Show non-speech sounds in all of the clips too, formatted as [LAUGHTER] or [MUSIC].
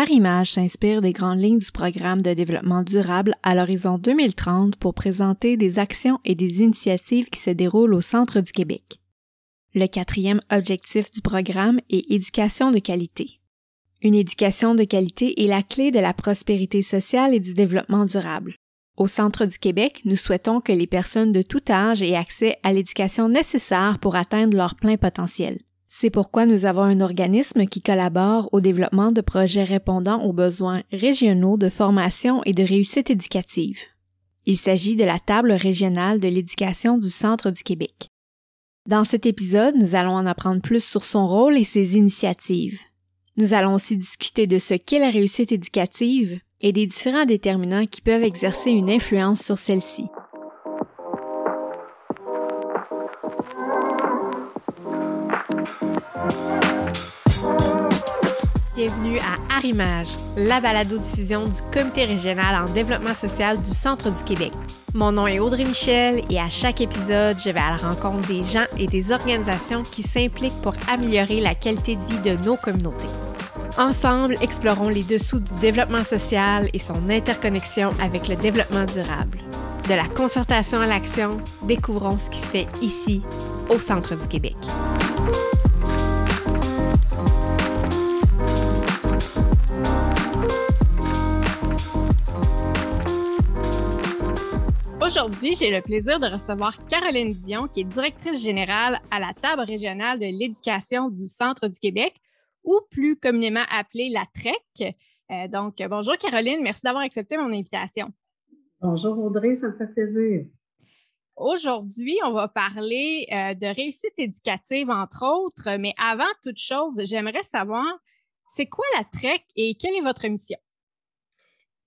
Arimage s'inspire des grandes lignes du programme de développement durable à l'horizon 2030 pour présenter des actions et des initiatives qui se déroulent au centre du Québec. Le quatrième objectif du programme est éducation de qualité. Une éducation de qualité est la clé de la prospérité sociale et du développement durable. Au Centre du Québec, nous souhaitons que les personnes de tout âge aient accès à l'éducation nécessaire pour atteindre leur plein potentiel. C'est pourquoi nous avons un organisme qui collabore au développement de projets répondant aux besoins régionaux de formation et de réussite éducative. Il s'agit de la table régionale de l'éducation du Centre du Québec. Dans cet épisode, nous allons en apprendre plus sur son rôle et ses initiatives. Nous allons aussi discuter de ce qu'est la réussite éducative et des différents déterminants qui peuvent exercer une influence sur celle-ci. Bienvenue à Arimage, la balado-diffusion du Comité régional en développement social du Centre du Québec. Mon nom est Audrey Michel et à chaque épisode, je vais à la rencontre des gens et des organisations qui s'impliquent pour améliorer la qualité de vie de nos communautés. Ensemble, explorons les dessous du développement social et son interconnexion avec le développement durable. De la concertation à l'action, découvrons ce qui se fait ici, au Centre du Québec. Aujourd'hui, j'ai le plaisir de recevoir Caroline Dion, qui est directrice générale à la table régionale de l'éducation du Centre du Québec, ou plus communément appelée la TREC. Euh, donc, bonjour Caroline, merci d'avoir accepté mon invitation. Bonjour Audrey, ça me fait plaisir. Aujourd'hui, on va parler euh, de réussite éducative, entre autres, mais avant toute chose, j'aimerais savoir, c'est quoi la TREC et quelle est votre mission?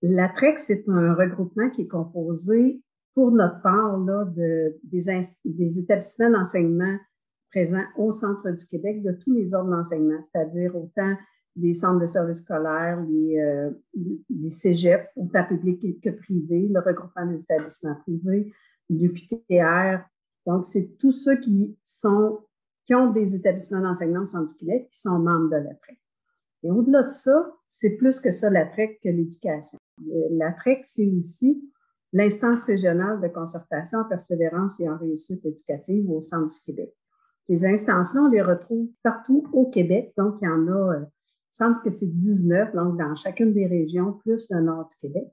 La TREC, c'est un regroupement qui est composé pour notre part là, de, des, établissements d'enseignement présents au centre du Québec de tous les ordres d'enseignement, c'est-à-dire autant les centres de services scolaires, les, euh, les cégeps, autant publics que privés, le regroupement des établissements privés, l'UQTR. Donc, c'est tous ceux qui sont qui ont des établissements d'enseignement au centre du Québec qui sont membres de la TREC. Et au-delà de ça, c'est plus que ça la TREC que l'éducation. La TREC, c'est aussi l'instance régionale de concertation en persévérance et en réussite éducative au centre du Québec. Ces instances-là, on les retrouve partout au Québec. Donc, il y en a, euh, il semble que c'est 19, donc dans chacune des régions, plus le nord du Québec.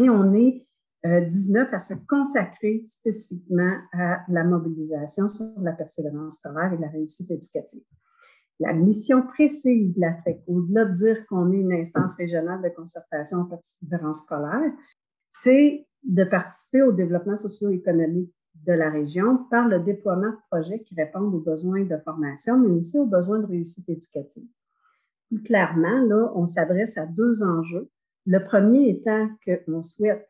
Et on est 19 euh, à se consacrer spécifiquement à la mobilisation sur la persévérance scolaire et la réussite éducative. La mission précise de la TREC, au-delà de dire qu'on est une instance régionale de concertation en persévérance scolaire, c'est de participer au développement socio-économique de la région par le déploiement de projets qui répondent aux besoins de formation, mais aussi aux besoins de réussite éducative. Plus clairement, là, on s'adresse à deux enjeux. Le premier étant qu'on souhaite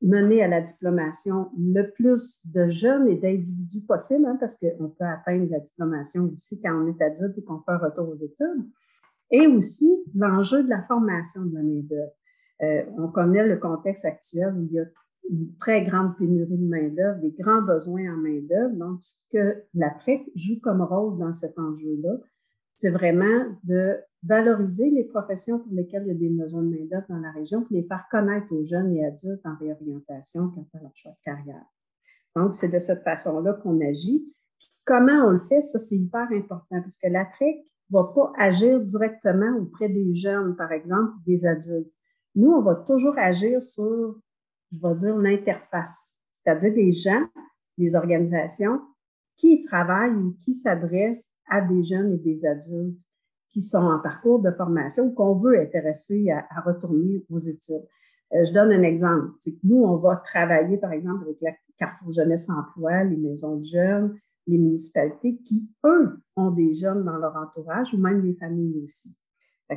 mener à la diplomation le plus de jeunes et d'individus possible, hein, parce qu'on peut atteindre la diplomation ici quand on est adulte et qu'on fait un retour aux études. Et aussi l'enjeu de la formation de la main-d'œuvre. Euh, on connaît le contexte actuel où il y a une très grande pénurie de main-d'œuvre, des grands besoins en main-d'œuvre. Donc, ce que la TREC joue comme rôle dans cet enjeu-là, c'est vraiment de valoriser les professions pour lesquelles il y a des besoins de main-d'œuvre dans la région, pour les faire connaître aux jeunes et adultes en réorientation quant à leur choix de carrière. Donc, c'est de cette façon-là qu'on agit. comment on le fait, ça, c'est hyper important parce que la TREC ne va pas agir directement auprès des jeunes, par exemple, des adultes. Nous, on va toujours agir sur, je vais dire, l'interface, c'est-à-dire des gens, des organisations qui travaillent ou qui s'adressent à des jeunes et des adultes qui sont en parcours de formation ou qu'on veut intéresser à, retourner aux études. Euh, je donne un exemple. C'est que nous, on va travailler, par exemple, avec la Carrefour Jeunesse Emploi, les maisons de jeunes, les municipalités qui, eux, ont des jeunes dans leur entourage ou même les familles aussi.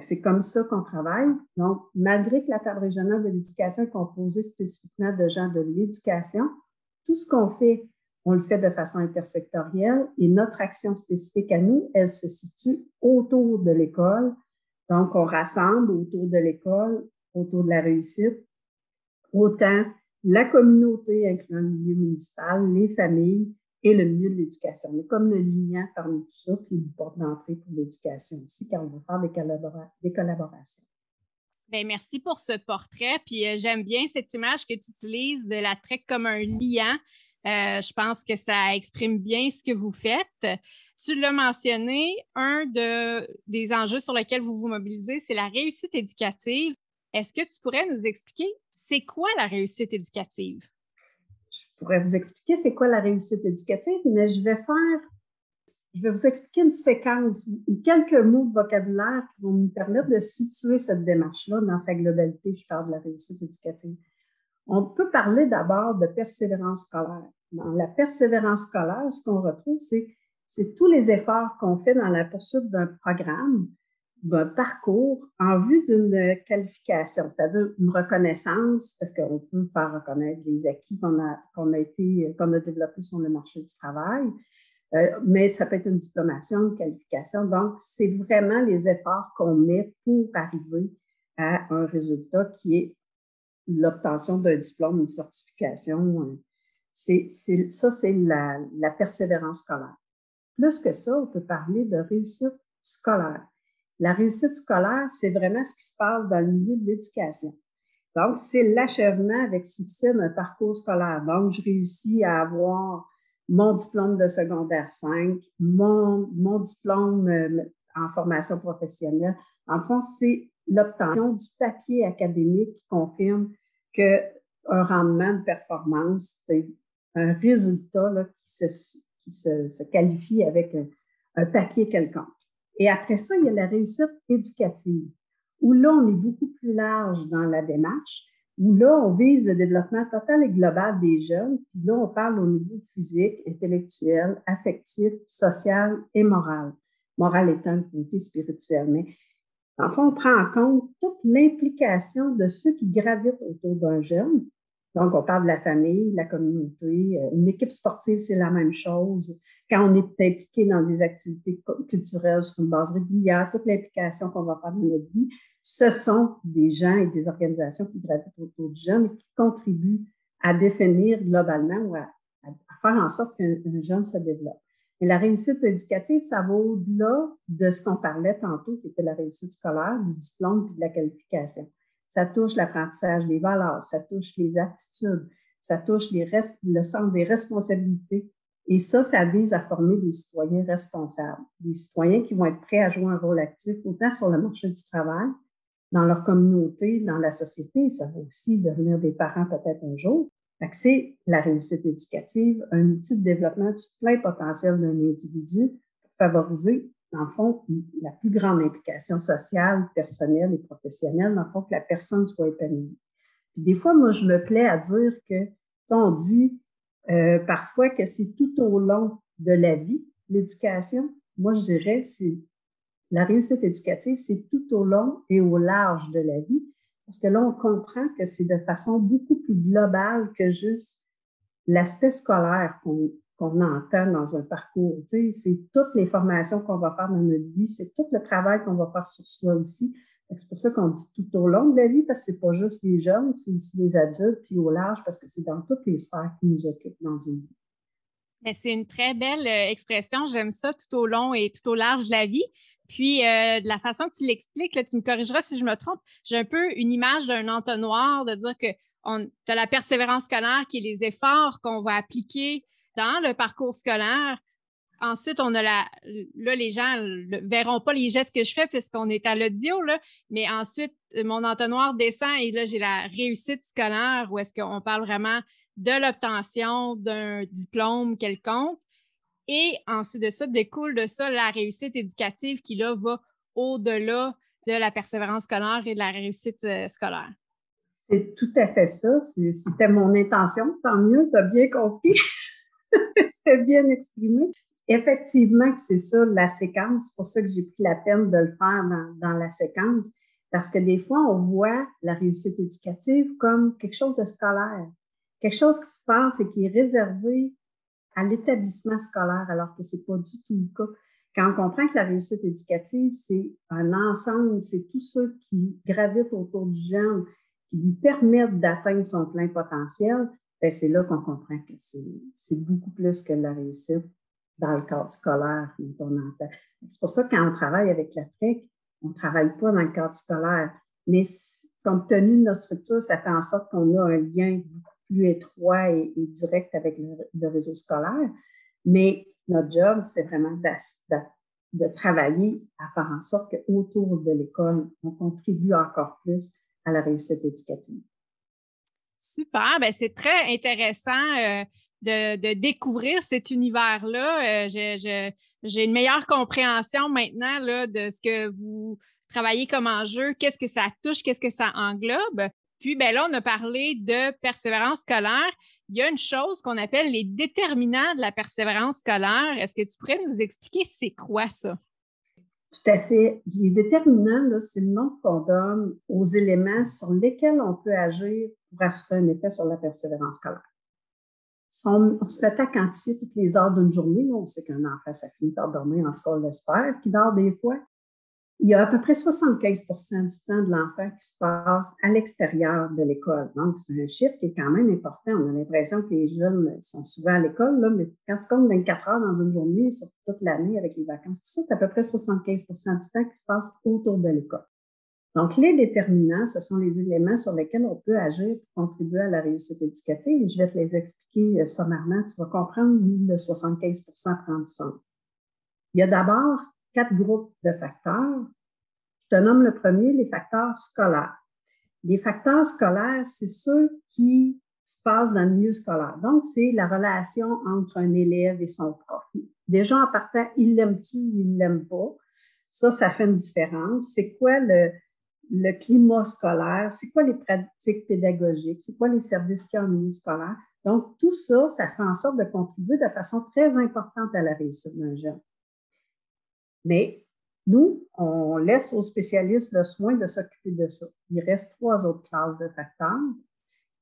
C'est comme ça qu'on travaille. Donc, malgré que la table régionale de l'éducation est composée spécifiquement de gens de l'éducation, tout ce qu'on fait, on le fait de façon intersectorielle et notre action spécifique à nous, elle se situe autour de l'école. Donc, on rassemble autour de l'école, autour de la réussite, autant la communauté, incluant le milieu municipal, les familles, et le milieu de l'éducation. Mais comme le lien parmi tout ça, puis une porte d'entrée pour l'éducation aussi, car on va faire des, collaborations. Bien, merci pour ce portrait. Puis euh, j'aime bien cette image que tu utilises de la TREC comme un liant. Euh, je pense que ça exprime bien ce que vous faites. Tu l'as mentionné, un de, des enjeux sur lesquels vous vous mobilisez, c'est la réussite éducative. Est-ce que tu pourrais nous expliquer c'est quoi la réussite éducative? Je pourrais vous expliquer c'est quoi la réussite éducative, mais je vais faire je vais vous expliquer une séquence, quelques mots de vocabulaire qui vont nous permettre de situer cette démarche-là dans sa globalité. Je parle de la réussite éducative. On peut parler d'abord de persévérance scolaire. Dans la persévérance scolaire, ce qu'on retrouve, c'est tous les efforts qu'on fait dans la poursuite d'un programme, d'un parcours en vue d'une qualification, c'est-à-dire une reconnaissance, parce qu'on peut faire reconnaître les acquis qu'on a, qu'on a été, qu'on a développés sur le marché du travail, euh, mais ça peut être une diplomation, une qualification. Donc, c'est vraiment les efforts qu'on met pour arriver à un résultat qui est l'obtention d'un diplôme, une certification. C'est, ça, c'est la, la persévérance scolaire. Plus que ça, on peut parler de réussite scolaire. La réussite scolaire, c'est vraiment ce qui se passe dans le milieu de l'éducation. Donc, c'est l'achèvement avec succès d'un parcours scolaire. Donc, je réussis à avoir mon diplôme de secondaire 5, mon, diplôme euh, en formation professionnelle. En fond, c'est l'obtention du papier académique qui confirme qu'un rendement de performance, un résultat qui, se, qualifie avec un, un papier quelconque. Et après ça, il y a la réussite éducative, où là, on est beaucoup plus large dans la démarche où là, on vise le développement total et global des jeunes. Puis là, on parle au niveau physique, intellectuel, affectif, social et moral. Moral étant le côté spirituel. Mais enfin, on prend en compte toute l'implication de ceux qui gravitent autour d'un jeune. Donc, on parle de la famille, la communauté. Euh, une équipe sportive, c'est la même chose. Quand on est impliqué dans des activités culturelles sur une base régulière, toute l'implication qu'on va faire dans notre vie, ce sont des gens et des organisations qui gravitent autour du jeune et qui contribuent à définir globalement ou à, faire en sorte qu'un jeune se développe. Mais la réussite éducative, ça va au-delà de ce qu'on parlait tantôt, qui était la réussite scolaire, du diplôme et de la qualification. Ça touche l'apprentissage des valeurs, ça touche les attitudes, ça touche le sens des responsabilités. Et ça, ça vise à former des citoyens responsables, des citoyens qui vont être prêts à jouer un rôle actif autant sur le marché du travail dans leur communauté, dans la société. Ça va aussi devenir des parents peut-être un jour. c'est la réussite éducative, un outil de développement du plein potentiel d'un individu pour favoriser, dans le fond, la plus grande implication sociale, personnelle et professionnelle, dans le fond, que la personne soit épanouie. Puis des fois, moi, je me plais à dire que, on dit euh, parfois que c'est tout au long de la vie, l'éducation. Moi, je dirais, c'est la réussite éducative, c'est tout au long et au large de la vie, parce que là, on comprend que c'est de façon beaucoup plus globale que juste l'aspect scolaire qu'on entend dans un parcours. C'est toutes les formations qu'on va faire dans notre vie, c'est tout le travail qu'on va faire sur soi aussi. C'est pour ça qu'on dit tout au long de la vie, parce que c'est pas juste les jeunes, c'est aussi les adultes, puis au large, parce que c'est dans toutes les sphères qui nous occupent dans une vie. C'est une très belle euh, expression. J'aime ça tout au long et tout au large de la vie. Puis, euh, de la façon que tu l'expliques, tu me corrigeras si je me trompe, j'ai un peu une image d'un entonnoir, de dire que tu as la persévérance scolaire qui est les efforts qu'on va appliquer dans le parcours scolaire. Ensuite, on a la. Là, les gens ne verront pas les gestes que je fais puisqu'on est à l'audio. Mais ensuite, mon entonnoir descend et là, j'ai la réussite scolaire où est-ce qu'on parle vraiment de l'obtention d'un diplôme quelconque. Et ensuite de ça, découle de ça la réussite éducative qui, là, va au-delà de la persévérance scolaire et de la réussite euh, scolaire. C'est tout à fait ça. C'était mon intention. Tant mieux, tu as bien compris. [LAUGHS] C'était bien exprimé. Effectivement c'est ça, la séquence. C'est pour ça que j'ai pris la peine de le faire dans, la séquence. Parce que des fois, on voit la réussite éducative comme quelque chose de scolaire. Quelque chose qui se passe et qui est réservé à l'établissement scolaire, alors que c'est pas du tout le cas. Quand on comprend que la réussite éducative, c'est un ensemble, c'est tous ceux qui gravitent autour du jeune, qui lui permettent d'atteindre son plein potentiel, c'est là qu'on comprend que c'est beaucoup plus que la réussite dans le cadre scolaire dont on entend. C'est pour ça que quand on travaille avec la TREC, on ne travaille pas dans le cadre scolaire. mais compte tenu de notre structure, ça fait en sorte qu'on a un lien beaucoup plus étroit et, direct avec le, réseau scolaire. Mais notre job, c'est vraiment de, travailler à faire en sorte qu'autour de l'école, on contribue encore plus à la réussite éducative. Super, ben c'est très intéressant euh, de, découvrir cet univers-là. Euh, j'ai une meilleure compréhension maintenant de ce que vous travaillez comme enjeu, qu'est-ce que ça touche, qu'est-ce que ça englobe? Puis ben là, on a parlé de persévérance scolaire. Il y a une chose qu'on appelle les déterminants de la persévérance scolaire. Est-ce que tu pourrais nous expliquer c'est quoi ça? Tout à fait. Les déterminants, c'est le nom qu'on donne aux éléments sur lesquels on peut agir pour assurer un effet sur la persévérance scolaire. On, se fait à quantifier toutes les heures d'une journée. On sait qu'un enfant, ça finit par dormir, en tout cas, on l'espère, qui dort des fois il y a à peu près 75 du temps de l'enfant qui se passe à l'extérieur de l'école. Donc, c'est un chiffre qui est quand même important. On a l'impression que les jeunes sont souvent à l'école, là, mais quand tu comptes 24 heures dans une journée, sur toute l'année avec les vacances, tout ça, c'est à peu près 75 du temps qui se passe autour de l'école. Donc, les déterminants, ce sont les éléments sur lesquels on peut agir pour contribuer à la réussite éducative. je vais te les expliquer euh, sommairement. Tu vas comprendre où le 75 prend du sens. Il y a d'abord quatre groupes de facteurs. Je te nomme le premier, les facteurs scolaires. Les facteurs scolaires, c'est ceux qui se passent dans le milieu scolaire. Donc, c'est la relation entre un élève et son prof. Déjà, en partant, il l'aime-tu ou il l'aime pas? Ça, ça fait une différence. C'est quoi le, le climat scolaire? C'est quoi les pratiques pédagogiques? C'est quoi les services qu'il y a en milieu scolaire? Donc, tout ça, ça fait en sorte de contribuer de façon très importante à la réussite d'un jeune. Mais nous, on laisse aux spécialistes le soin de s'occuper de ça. Il reste trois autres classes de facteurs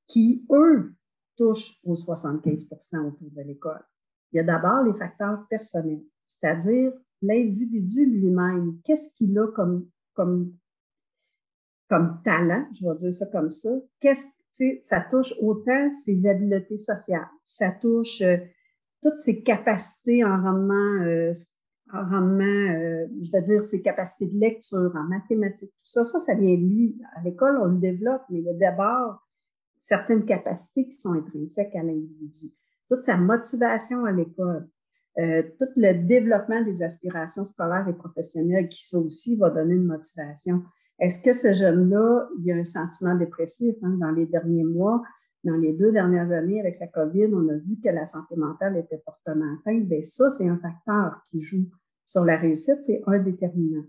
qui, eux, touchent aux 75% autour de l'école. Il y a d'abord les facteurs personnels, c'est-à-dire l'individu lui-même. Qu'est-ce qu'il a comme, comme, comme talent, je vais dire ça comme ça? Qu'est-ce, ça touche autant ses habiletés sociales, ça touche euh, toutes ses capacités en rendement euh, en rendement, euh, je veux dire, ses capacités de lecture, en mathématiques, tout ça, ça, ça vient de lui. À l'école, on le développe, mais il y a d'abord certaines capacités qui sont intrinsèques à l'individu. Toute sa motivation à l'école, euh, tout le développement des aspirations scolaires et professionnelles, qui ça aussi va donner une motivation. Est-ce que ce jeune-là, il y a un sentiment dépressif hein, dans les derniers mois? Dans les deux dernières années, avec la COVID, on a vu que la santé mentale était fortement atteinte. Bien, ça, c'est un facteur qui joue sur la réussite, c'est un déterminant.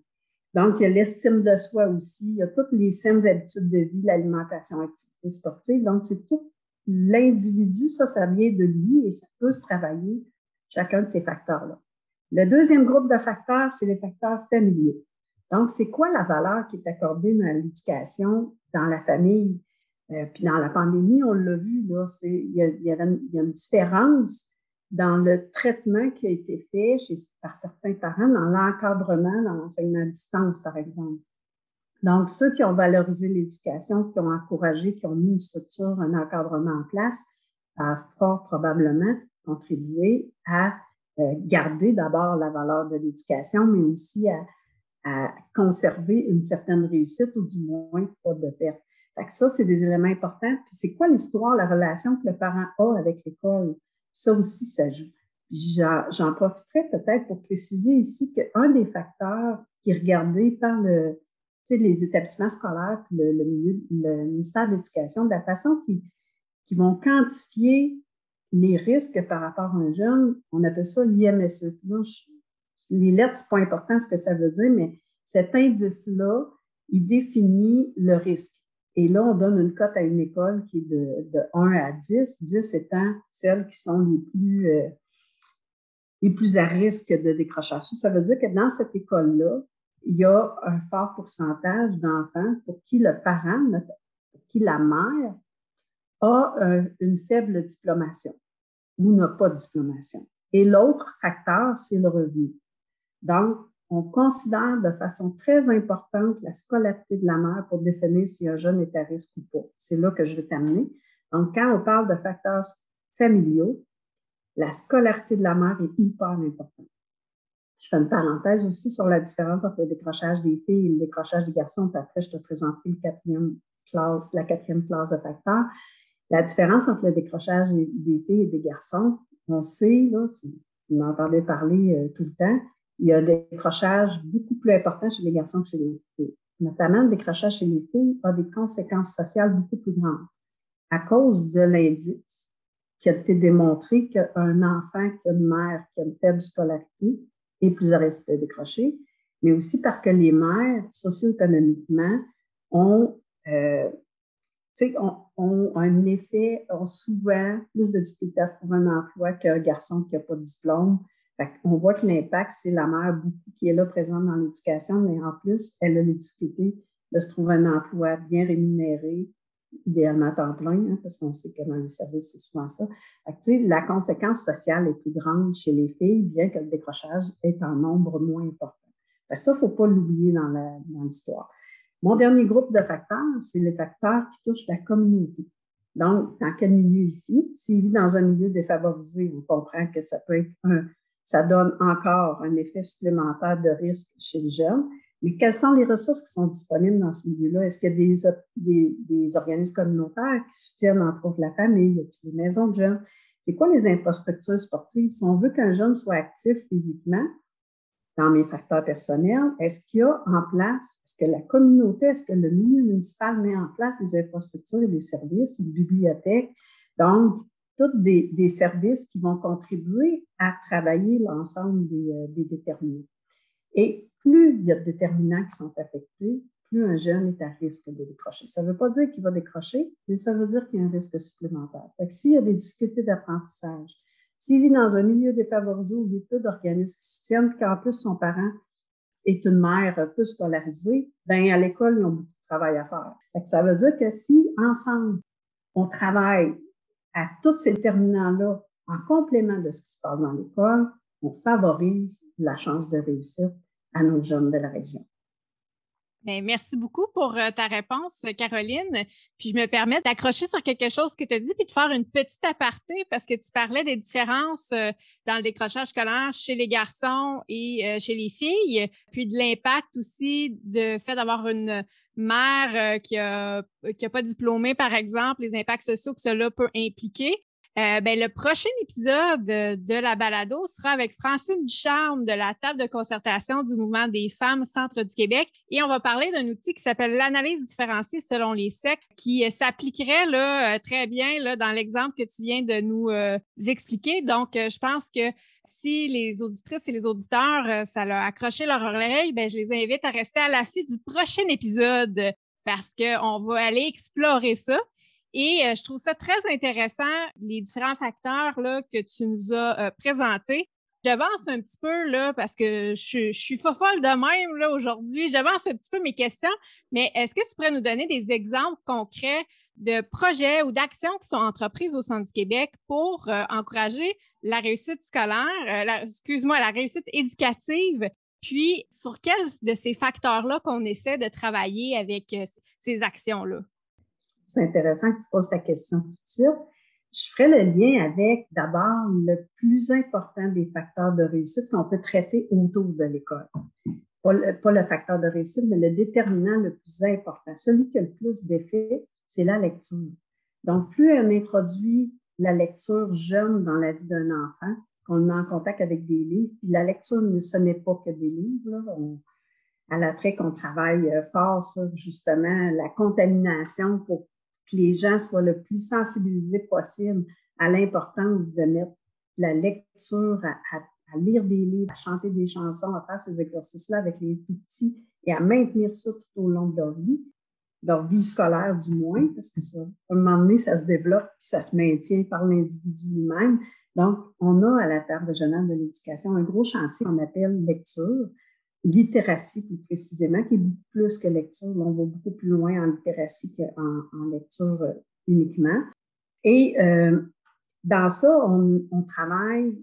Donc, il y a l'estime de soi aussi, il y a toutes les saines habitudes de vie, l'alimentation, l'activité sportive. Donc, c'est tout l'individu, ça, ça vient de lui et ça peut se travailler, chacun de ces facteurs-là. Le deuxième groupe de facteurs, c'est les facteurs familiaux. Donc, c'est quoi la valeur qui est accordée dans l'éducation, dans la famille? Euh, puis dans la pandémie, on l'a vu, là, il y, a, il y a une différence dans le traitement qui a été fait chez, par certains parents, dans l'encadrement, dans l'enseignement à distance, par exemple. Donc, ceux qui ont valorisé l'éducation, qui ont encouragé, qui ont mis une structure, un encadrement en place, a fort probablement contribué à euh, garder d'abord la valeur de l'éducation, mais aussi à, à, conserver une certaine réussite ou du moins pas de perte. Fait que ça, c'est des éléments importants. Puis c'est quoi l'histoire, la relation que le parent a avec l'école? Ça aussi, ça joue. J'en profiterai peut-être pour préciser ici qu'un des facteurs qui est regardé par le, les établissements scolaires et le, ministère de l'Éducation, de la façon qu'ils vont quantifier les risques par rapport à un jeune, on appelle ça l'IMSE. Les lettres, c'est pas important ce que ça veut dire, mais cet indice-là, il définit le risque. Et là, on donne une cote à une école qui est de, de 1 à 10, 10 étant celles qui sont les plus, euh, les plus à risque de décrochage. Ça veut dire que dans cette école-là, il y a un fort pourcentage d'enfants pour qui le parent, pour qui la mère a une faible diplomation ou n'a pas de diplomation. Et l'autre facteur, c'est le revenu. Donc, on considère de façon très importante la scolarité de la mère pour définir si un jeune est à risque ou pas. C'est là que je vais t'amener. Donc, quand on parle de facteurs familiaux, la scolarité de la mère est hyper importante. Je fais une parenthèse aussi sur la différence entre le décrochage des filles et le décrochage des garçons. Puis après, je te présenterai le quatrième classe, la quatrième classe de facteurs. La différence entre le décrochage des filles et des garçons, on sait, là, vous m'entendez parler euh, tout le temps, il y a des décrochages beaucoup plus importants chez les garçons que chez les filles. Notamment, le décrochage chez les filles a des conséquences sociales beaucoup plus grandes à cause de l'indice qui a été démontré qu'un enfant qui a une mère qui a une faible scolarité est plus à risque de décrocher, mais aussi parce que les mères, socio-économiquement, ont, euh, ont, un effet, ont souvent plus de difficultés à trouver un emploi qu'un garçon qui n'a pas de diplôme. On voit que l'impact, c'est la mère beaucoup qui est là présente dans l'éducation, mais en plus, elle a les difficultés de se trouver un emploi bien rémunéré, idéalement temps plein, hein, parce qu'on sait que dans les services, c'est souvent ça. la conséquence sociale est plus grande chez les filles, bien que le décrochage est en nombre moins important. ça, il ne faut pas l'oublier dans l'histoire. Mon dernier groupe de facteurs, c'est les facteurs qui touchent la communauté. Donc, dans quel milieu il vit? S'il vit dans un milieu défavorisé, on comprend que ça peut être un, ça donne encore un effet supplémentaire de risque chez le jeune. Mais quelles sont les ressources qui sont disponibles dans ce milieu-là? Est-ce qu'il y a des, organismes communautaires qui soutiennent, entre autres, la famille? Y a des maisons de jeunes? C'est quoi les infrastructures sportives? Si on veut qu'un jeune soit actif physiquement, dans mes facteurs personnels, est-ce qu'il y a en place, est-ce que la communauté, est-ce que le milieu municipal met en place des infrastructures et des services, une bibliothèque? Donc, tous des, services qui vont contribuer à travailler l'ensemble des, euh, des déterminants. Et plus il y a de déterminants qui sont affectés, plus un jeune est à risque de décrocher. Ça ne veut pas dire qu'il va décrocher, mais ça veut dire qu'il y a un risque supplémentaire. Fait que s'il y a des difficultés d'apprentissage, s'il vit dans un milieu défavorisé où il y a peu d'organismes qui soutiennent, qu'en plus son parent est une mère peu scolarisée, ben à l'école, ils ont beaucoup de travail à faire. Fait ça veut dire que si ensemble, on travaille à tous ces déterminants-là en complément de ce qui se passe dans l'école, on favorise la chance de réussite à nos jeunes de la région. Bien, merci beaucoup pour euh, ta réponse, Caroline. Puis je me permets d'accrocher sur quelque chose que tu as dit, puis de faire une petite aparté parce que tu parlais des différences euh, dans le décrochage scolaire chez les garçons et euh, chez les filles, puis de l'impact aussi de fait d'avoir une mère qui n'a qui a pas diplômé, par exemple, les impacts sociaux que cela peut impliquer. Euh, ben, le prochain épisode de, la balado sera avec Francine Ducharme de la table de concertation du mouvement des femmes Centre du Québec et on va parler d'un outil qui s'appelle l'analyse différenciée selon les sectes qui euh, s'appliquerait là, euh, très bien là, dans l'exemple que tu viens de nous expliquer. Donc, je pense que si les auditrices et les auditeurs, ça leur a accroché leur oreille, ben, je les invite à rester à l'affût du prochain épisode parce qu'on va aller explorer ça. Et euh, je trouve ça très intéressant, les différents facteurs là, que tu nous as euh, présentés. J'avance un petit peu là parce que je, suis folle de même aujourd'hui. J'avance un petit peu mes questions, mais est-ce que tu pourrais nous donner des exemples concrets de projets ou d'actions qui sont entreprises au Centre du Québec pour euh, encourager la réussite scolaire, excuse-moi, la réussite éducative, puis sur quels de ces facteurs-là qu'on essaie de travailler avec ces actions-là? C'est intéressant que tu poses ta question tout de suite. Je ferai le lien avec d'abord le plus important des facteurs de réussite qu'on peut traiter autour de l'école. Pas le, facteur de réussite, mais le déterminant le plus important. Celui qui a le plus d'effet, c'est la lecture. Donc, plus on introduit la lecture jeune dans la vie d'un enfant, qu'on le met en contact avec des livres, puis la lecture, ce n'est pas que des livres. Là. à la traite, qu'on travaille euh, fort sur justement la contamination pour que les gens soient le plus sensibilisés possible à l'importance de mettre la lecture, à, lire des livres, à chanter des chansons, à faire ces exercices-là avec les tout petits et à maintenir ça tout au long de leur vie, leur vie scolaire du moins, parce que ça, à un moment donné, ça se développe puis ça se maintient par l'individu lui-même. Donc, on a à la table régionale de l'éducation un gros chantier qu'on appelle lecture, littératie plus précisément, qui est beaucoup plus que lecture. on va beaucoup plus loin en littératie qu'en en lecture euh, uniquement. Et euh, dans ça, on, on, travaille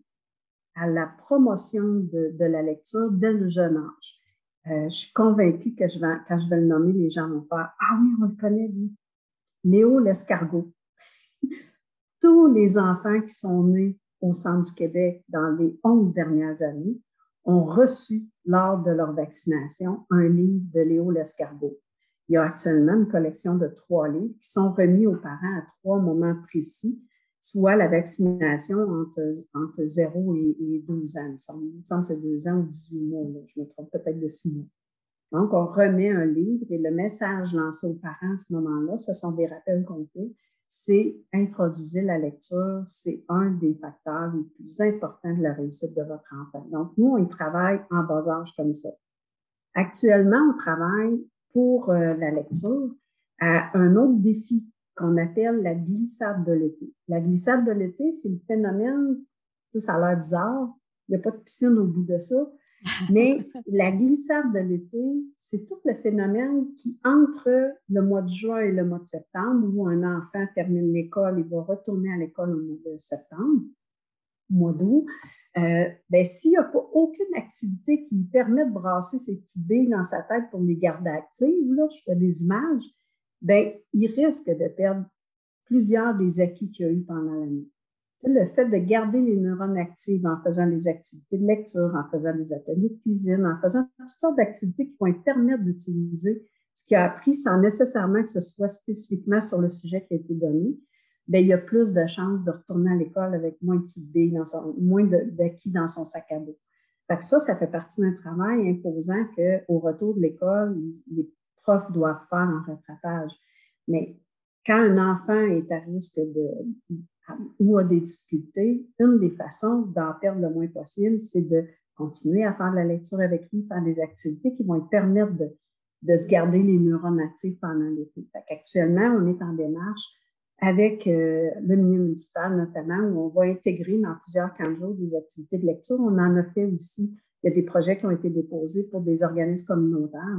à la promotion de, de, la lecture dès le jeune âge. Euh, je suis convaincue que je vais, quand je vais le nommer, les gens vont faire Ah oui, on le connaît, lui. Léo l'escargot. [LAUGHS] Tous les enfants qui sont nés au centre du Québec dans les 11 dernières années ont reçu lors de leur vaccination un livre de Léo Lescargot. Il y a actuellement une collection de trois livres qui sont remis aux parents à trois moments précis, soit la vaccination entre, entre 0 et, 12 ans. Il me semble, que c'est 2 ans ou 18 mois. Je me trompe peut-être de 6 mois. Donc, on remet un livre et le message lancé aux parents à ce moment-là, ce sont des rappels complets c'est introduire la lecture, c'est un des facteurs les plus importants de la réussite de votre enfant. Donc, nous, on travaille en bas âge comme ça. Actuellement, on travaille pour euh, la lecture à un autre défi qu'on appelle la glissade de l'été. La glissade de l'été, c'est le phénomène, ça a l'air bizarre, il n'y a pas de piscine au bout de ça, mais la glissade de l'été, c'est tout le phénomène qui, entre le mois de juin et le mois de septembre, où un enfant termine l'école et va retourner à l'école au mois de septembre, mois d'août, euh, ben, s'il n'y a pas aucune activité qui lui permet de brasser ses petites billes dans sa tête pour les garder actives, là, je fais des images, ben, il risque de perdre plusieurs des acquis qu'il a eu pendant l'année le fait de garder les neurones actifs en faisant des activités de lecture, en faisant des ateliers de cuisine, en faisant toutes sortes d'activités qui vont permettre d'utiliser ce qu'il a appris sans nécessairement que ce soit spécifiquement sur le sujet qui a été donné, bien, il y a plus de chances de retourner à l'école avec moins de petites billes, moins d'acquis dans son sac à dos. Fait ça, ça fait partie d'un travail imposant qu'au retour de l'école, les profs doivent faire un rattrapage. Mais quand un enfant est à risque de, ou a des difficultés, une des façons d'en perdre le moins possible, c'est de continuer à faire de la lecture avec lui, faire des activités qui vont lui permettre de, de se garder les neurones actifs pendant l'été. Actuellement, on est en démarche avec euh, le milieu municipal notamment, où on va intégrer dans plusieurs camps des activités de lecture. On en a fait aussi. Il y a des projets qui ont été déposés pour des organismes communautaires.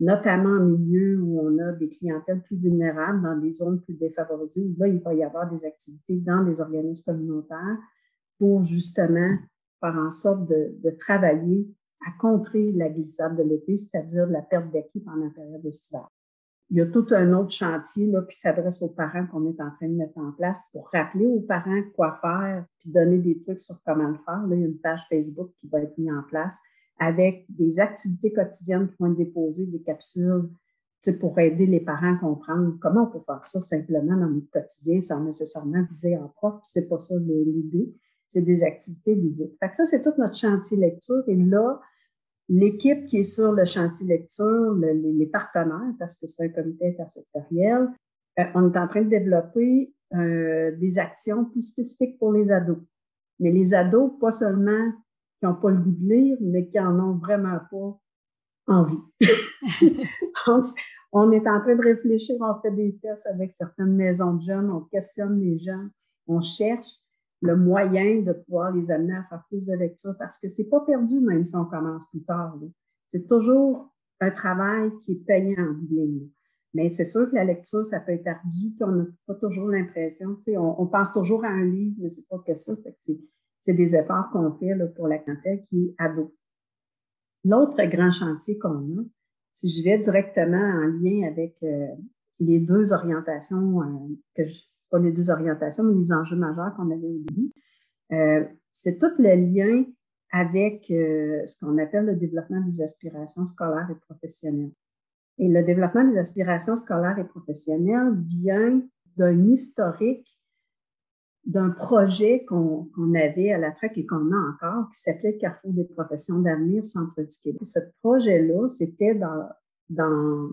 Notamment en milieu où on a des clientèles plus vulnérables, dans des zones plus défavorisées, là, il va y avoir des activités dans des organismes communautaires pour justement faire en sorte de, travailler à contrer la glissade de l'été, c'est-à-dire la perte d'acquis pendant la période estivale. Il y a tout un autre chantier qui s'adresse aux parents qu'on est en train de mettre en place pour rappeler aux parents quoi faire, puis donner des trucs sur comment le faire. Là, il y a une page Facebook qui va être mise en place avec des activités quotidiennes qui vont être déposées, des capsules, pour aider les parents à comprendre comment on peut faire ça simplement dans notre quotidien sans nécessairement viser en prof. C'est pas ça l'idée. C'est des activités ludiques. Fait que ça, c'est tout notre chantier lecture. Et là, l'équipe qui est sur le chantier lecture, les, partenaires, parce que c'est un comité intersectoriel, euh, on est en train de développer euh, des actions plus spécifiques pour les ados. Mais les ados, pas seulement qui n'ont pas le goût de lire, mais qui en ont vraiment pas envie. [LAUGHS] Donc, on est en train de réfléchir, on fait des tests avec certaines maisons de jeunes, on questionne les gens, on cherche le moyen de pouvoir les amener à faire plus de lecture parce que c'est pas perdu même si on commence plus tard. C'est toujours un travail qui est payant en ligne. Mais c'est sûr que la lecture, ça peut être ardu, puis on n'a pas toujours l'impression, tu sais, on, pense toujours à un livre, mais c'est pas que ça. Fait que c'est des efforts qu'on fait pour la clientèle qui est ado. L'autre grand chantier qu'on a, si je vais directement en lien avec euh, les deux orientations, euh, que pas les deux orientations, mais les enjeux majeurs qu'on avait au début, euh, c'est tout le lien avec ce qu'on appelle le développement des aspirations scolaires et professionnelles. Et le développement des aspirations scolaires et professionnelles vient d'un historique d'un projet qu'on avait à la traque et qu'on a encore, qui s'appelait Carrefour des professions d'avenir Centre du Québec. Ce projet-là, c'était dans, dans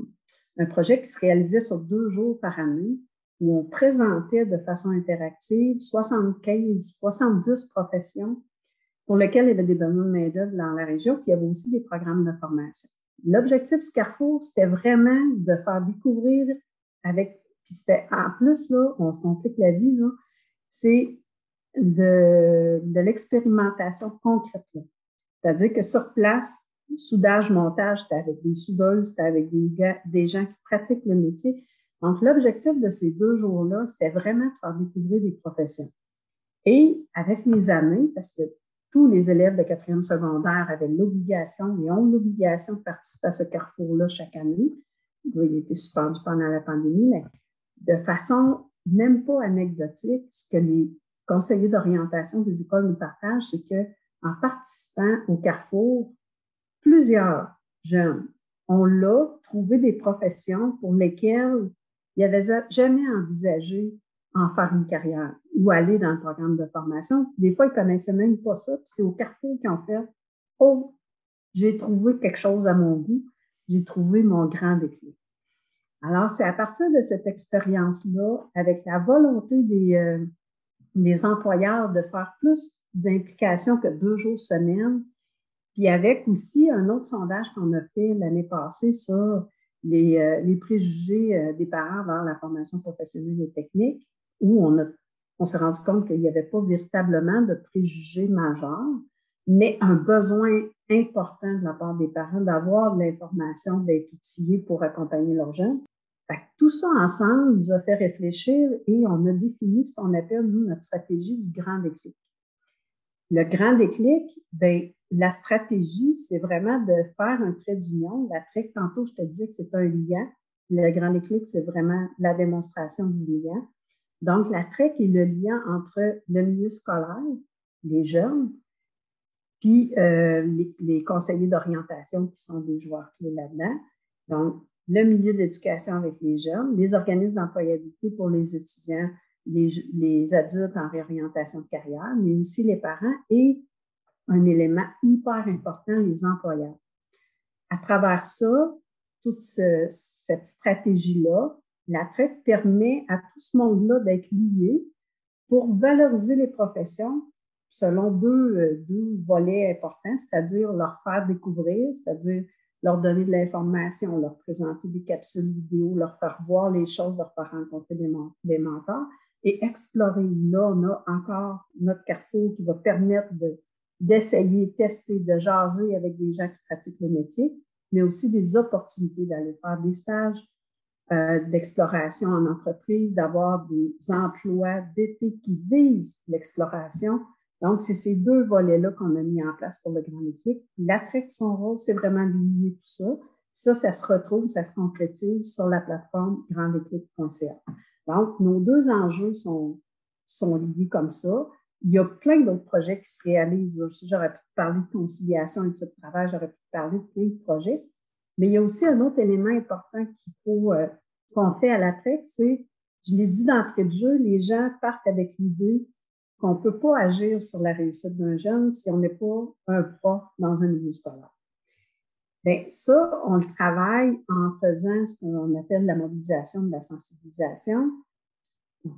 un projet qui se réalisait sur deux jours par année, où on présentait de façon interactive 75, 70 professions pour lesquelles il y avait des besoins de main-d'œuvre dans la région, puis il y avait aussi des programmes de formation. L'objectif du Carrefour, c'était vraiment de faire découvrir avec, puis c'était en plus, là, on se complique la vie, là, c'est de, de l'expérimentation concrète. C'est-à-dire que sur place, soudage, montage, c'était avec des soudeuses, c'était avec des, des gens qui pratiquent le métier. Donc, l'objectif de ces deux jours-là, c'était vraiment de faire découvrir des professions. Et avec les années, parce que tous les élèves de quatrième secondaire avaient l'obligation et ont l'obligation de participer à ce carrefour-là chaque année. Il a été suspendu pendant la pandémie, mais de façon même pas anecdotique, ce que les conseillers d'orientation des écoles nous partagent, c'est que en participant au Carrefour, plusieurs jeunes ont là trouvé des professions pour lesquelles ils n'avaient jamais envisagé en faire une carrière ou aller dans le programme de formation. Des fois, ils connaissaient même pas ça. C'est au Carrefour qu'ils ont fait Oh, j'ai trouvé quelque chose à mon goût. J'ai trouvé mon grand déclic. Alors, c'est à partir de cette expérience-là, avec la volonté des, euh, des employeurs de faire plus d'implication que deux jours semaine, puis avec aussi un autre sondage qu'on a fait l'année passée sur les, euh, préjugés euh, des parents vers la formation professionnelle et technique, où on, on s'est rendu compte qu'il n'y avait pas véritablement de préjugés majeurs, mais un besoin important de la part des parents d'avoir de l'information, d'être outillés pour accompagner leurs jeunes. Tout ça ensemble nous a fait réfléchir et on a défini ce qu'on appelle, nous, notre stratégie du grand déclic. Le grand déclic, ben, la stratégie, c'est vraiment de faire un trait d'union. La trait, tantôt, je te disais que c'est un lien. Le grand déclic, c'est vraiment la démonstration du lien. Donc, la TREC est le lien entre le milieu scolaire, les jeunes, puis euh, les, conseillers d'orientation qui sont des joueurs clés là-dedans. Donc, le milieu de l'éducation avec les jeunes, les organismes d'employabilité pour les étudiants, les, les, adultes en réorientation de carrière, mais aussi les parents et un élément hyper important, les employeurs. À travers ça, toute cette stratégie-là, la traite permet à tout ce monde-là d'être lié pour valoriser les professions selon deux, euh, deux volets importants, c'est-à-dire leur faire découvrir, c'est-à-dire leur donner de l'information, leur présenter des capsules vidéo, leur faire voir les choses, leur faire rencontrer des, mentors et explorer. Là, on a encore notre carrefour qui va permettre de, d'essayer, tester, de jaser avec des gens qui pratiquent le métier, mais aussi des opportunités d'aller faire des stages, euh, d'exploration en entreprise, d'avoir des emplois d'été qui visent l'exploration. Donc, c'est ces deux volets-là qu'on a mis en place pour le Grand Équipe. L'attrait son rôle, c'est vraiment lier tout ça. Ça, ça se retrouve, ça se concrétise sur la plateforme grandéquipe.ca. Donc, nos deux enjeux sont, sont liés comme ça. Il y a plein d'autres projets qui se réalisent. J'aurais pu parler de conciliation et de travail, j'aurais pu parler de plein de projets. Mais il y a aussi un autre élément important qu'il faut euh, qu'on fait à la c'est, je l'ai dit d'entrée de jeu, les gens partent avec l'idée qu'on ne peut pas agir sur la réussite d'un jeune si on n'est pas un prof dans un milieu scolaire. Bien, ça, on le travaille en faisant ce qu'on appelle la mobilisation de la sensibilisation.